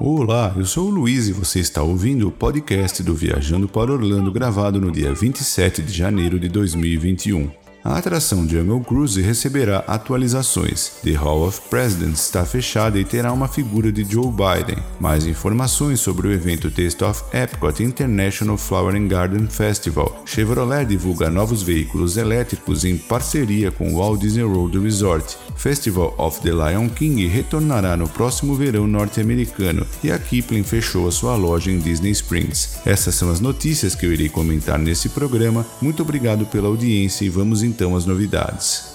Olá, eu sou o Luiz e você está ouvindo o podcast do Viajando para Orlando gravado no dia 27 de janeiro de 2021. A atração Jungle Cruise receberá atualizações. The Hall of Presidents está fechada e terá uma figura de Joe Biden. Mais informações sobre o evento Taste of Epcot International Flower and Garden Festival. Chevrolet divulga novos veículos elétricos em parceria com o Walt Disney World Resort. Festival of the Lion King retornará no próximo verão norte-americano e a Kipling fechou a sua loja em Disney Springs. Essas são as notícias que eu irei comentar nesse programa. Muito obrigado pela audiência e vamos então às novidades.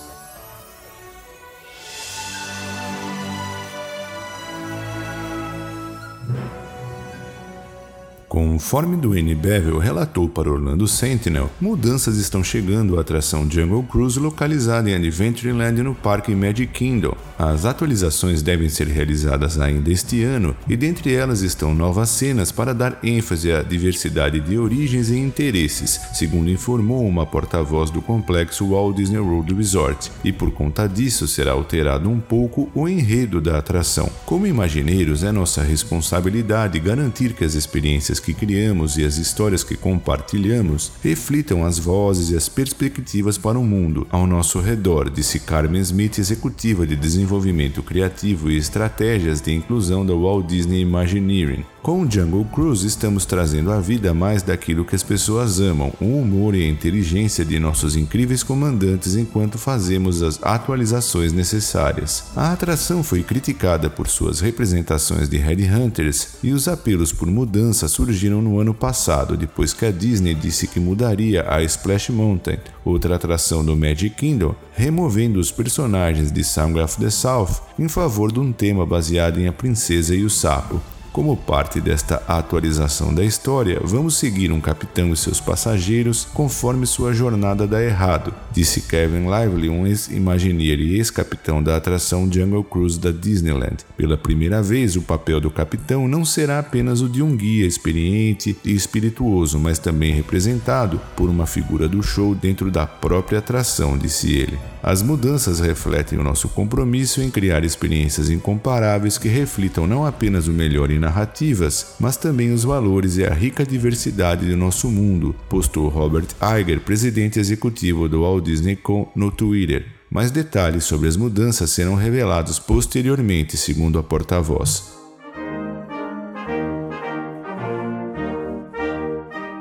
Conforme Dwayne Bevel relatou para Orlando Sentinel, mudanças estão chegando à atração Jungle Cruise localizada em Adventureland no Parque Magic Kingdom. As atualizações devem ser realizadas ainda este ano e dentre elas estão novas cenas para dar ênfase à diversidade de origens e interesses, segundo informou uma porta-voz do complexo Walt Disney World Resort, e por conta disso será alterado um pouco o enredo da atração. Como imagineiros, é nossa responsabilidade garantir que as experiências que criamos e as histórias que compartilhamos reflitam as vozes e as perspectivas para o mundo ao nosso redor, disse Carmen Smith, executiva de desenvolvimento criativo e estratégias de inclusão da Walt Disney Imagineering. Com o Jungle Cruise, estamos trazendo à vida mais daquilo que as pessoas amam, o humor e a inteligência de nossos incríveis comandantes enquanto fazemos as atualizações necessárias. A atração foi criticada por suas representações de Headhunters e os apelos por mudança surgiram no ano passado, depois que a Disney disse que mudaria a Splash Mountain, outra atração do Magic Kingdom, removendo os personagens de Song of the South em favor de um tema baseado em A Princesa e o Sapo. Como parte desta atualização da história, vamos seguir um capitão e seus passageiros conforme sua jornada dá errado, disse Kevin Lively, um ex-imagineer e ex-capitão da atração Jungle Cruise da Disneyland. Pela primeira vez, o papel do capitão não será apenas o de um guia experiente e espirituoso, mas também representado por uma figura do show dentro da própria atração, disse ele. As mudanças refletem o nosso compromisso em criar experiências incomparáveis que reflitam não apenas o melhor em narrativas, mas também os valores e a rica diversidade do nosso mundo, postou Robert Iger, presidente executivo do Walt Disney Com, no Twitter. Mais detalhes sobre as mudanças serão revelados posteriormente, segundo a porta-voz.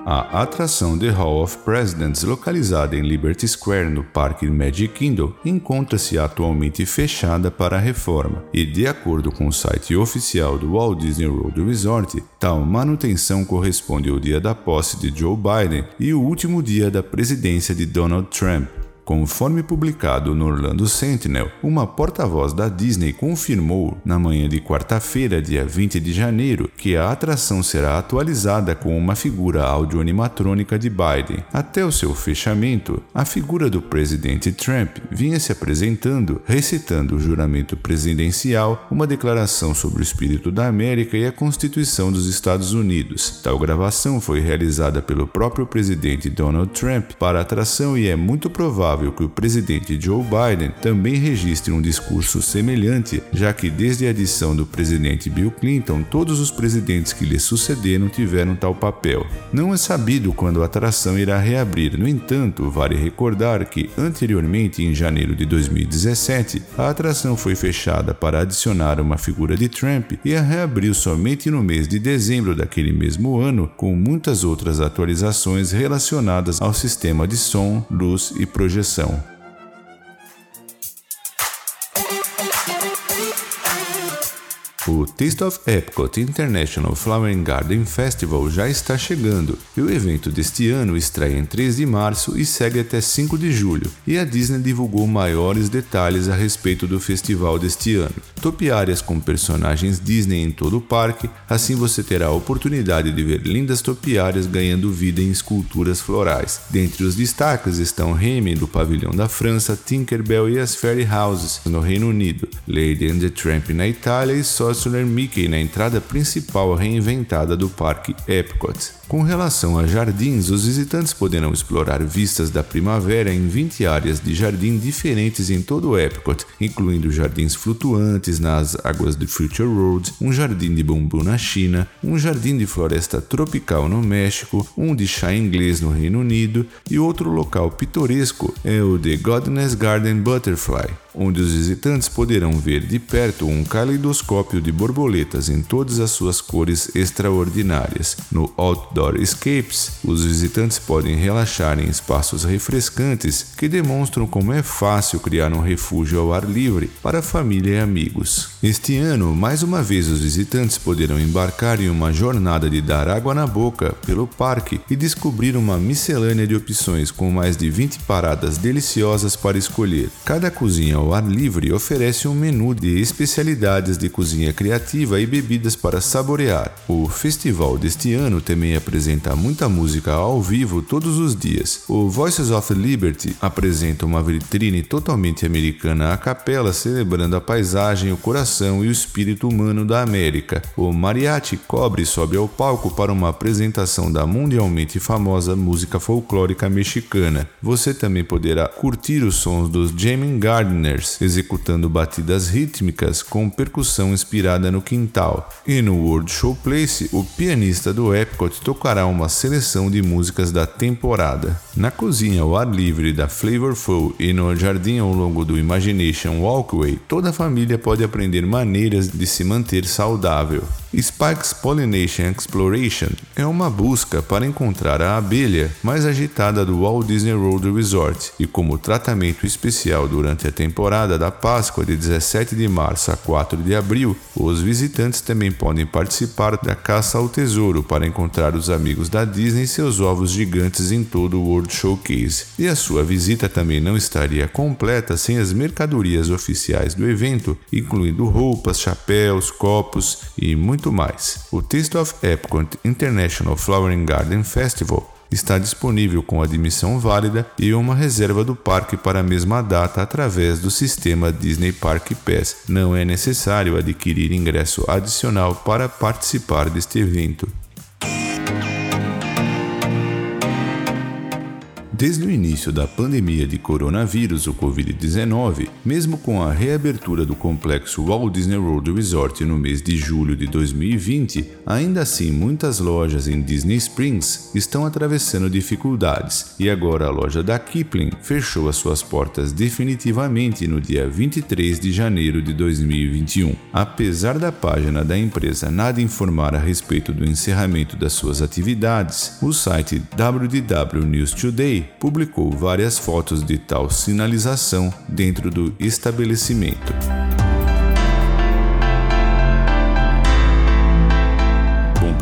A atração The Hall of Presidents, localizada em Liberty Square no Parque Magic Kingdom, encontra-se atualmente fechada para reforma e, de acordo com o site oficial do Walt Disney World Resort, tal manutenção corresponde ao dia da posse de Joe Biden e o último dia da presidência de Donald Trump. Conforme publicado no Orlando Sentinel, uma porta-voz da Disney confirmou na manhã de quarta-feira, dia 20 de janeiro, que a atração será atualizada com uma figura audio-animatrônica de Biden. Até o seu fechamento, a figura do presidente Trump vinha se apresentando, recitando o juramento presidencial, uma declaração sobre o espírito da América e a Constituição dos Estados Unidos. Tal gravação foi realizada pelo próprio presidente Donald Trump para a atração e é muito provável provável que o presidente Joe Biden também registre um discurso semelhante, já que desde a adição do presidente Bill Clinton, todos os presidentes que lhe sucederam tiveram tal papel. Não é sabido quando a atração irá reabrir, no entanto, vale recordar que anteriormente, em janeiro de 2017, a atração foi fechada para adicionar uma figura de Trump e a reabriu somente no mês de dezembro daquele mesmo ano, com muitas outras atualizações relacionadas ao sistema de som, luz e projeção projeção. O Taste of Epcot International Flower Garden Festival já está chegando e o evento deste ano estreia em 3 de março e segue até 5 de julho. E a Disney divulgou maiores detalhes a respeito do festival deste ano. Topiárias com personagens Disney em todo o parque, assim você terá a oportunidade de ver lindas topiárias ganhando vida em esculturas florais. Dentre os destaques estão Remy do Pavilhão da França, Tinkerbell e as Fairy Houses no Reino Unido, Lady and the Tramp na Itália e só Sorcerer Mickey na entrada principal reinventada do Parque Epcot. Com relação a jardins, os visitantes poderão explorar vistas da primavera em 20 áreas de jardim diferentes em todo o Epcot, incluindo jardins flutuantes nas águas de Future Road, um jardim de bambu na China, um jardim de floresta tropical no México, um de chá inglês no Reino Unido e outro local pitoresco é o The Godness Garden Butterfly, onde os visitantes poderão ver de perto um caleidoscópio de borboletas em todas as suas cores extraordinárias. No Outdoor Escapes, os visitantes podem relaxar em espaços refrescantes que demonstram como é fácil criar um refúgio ao ar livre para família e amigos. Este ano, mais uma vez, os visitantes poderão embarcar em uma jornada de dar água na boca pelo parque e descobrir uma miscelânea de opções com mais de 20 paradas deliciosas para escolher. Cada cozinha ao ar livre oferece um menu de especialidades de cozinha criativa e bebidas para saborear. O festival deste ano também apresenta muita música ao vivo todos os dias. O Voices of Liberty apresenta uma vitrine totalmente americana a capela celebrando a paisagem, o coração e o espírito humano da América. O Mariachi Cobre sobe ao palco para uma apresentação da mundialmente famosa música folclórica mexicana. Você também poderá curtir os sons dos Jamming Gardner executando batidas rítmicas com percussão inspirada no quintal. E no World Showplace, o pianista do Epcot tocará uma seleção de músicas da temporada. Na cozinha ao ar livre da Flavorful e no jardim ao longo do Imagination Walkway, toda a família pode aprender maneiras de se manter saudável. Spike's Pollination Exploration é uma busca para encontrar a abelha mais agitada do Walt Disney World Resort e como tratamento especial durante a temporada da Páscoa de 17 de março a 4 de abril, os visitantes também podem participar da caça ao tesouro para encontrar os amigos da Disney e seus ovos gigantes em todo o World Showcase. E a sua visita também não estaria completa sem as mercadorias oficiais do evento, incluindo roupas, chapéus, copos e muito muito mais. O Taste of Epcot International Flowering Garden Festival está disponível com admissão válida e uma reserva do parque para a mesma data através do sistema Disney Park Pass. Não é necessário adquirir ingresso adicional para participar deste evento. Desde o início da pandemia de coronavírus, o Covid-19, mesmo com a reabertura do complexo Walt Disney World Resort no mês de julho de 2020, ainda assim muitas lojas em Disney Springs estão atravessando dificuldades e agora a loja da Kipling fechou as suas portas definitivamente no dia 23 de janeiro de 2021. Apesar da página da empresa nada informar a respeito do encerramento das suas atividades, o site WDW News Today publicou várias fotos de tal sinalização dentro do estabelecimento.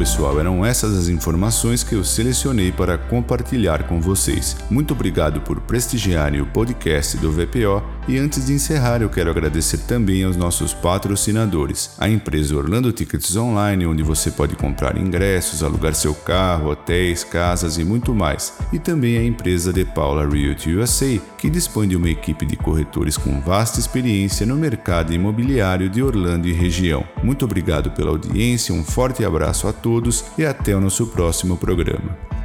pessoal, eram essas as informações que eu selecionei para compartilhar com vocês. Muito obrigado por prestigiarem o podcast do VPO e antes de encerrar, eu quero agradecer também aos nossos patrocinadores, a empresa Orlando Tickets Online, onde você pode comprar ingressos, alugar seu carro, hotéis, casas e muito mais, e também a empresa de Paula Realty USA, que dispõe de uma equipe de corretores com vasta experiência no mercado imobiliário de Orlando e região. Muito obrigado pela audiência, um forte abraço a todos e até o nosso próximo programa.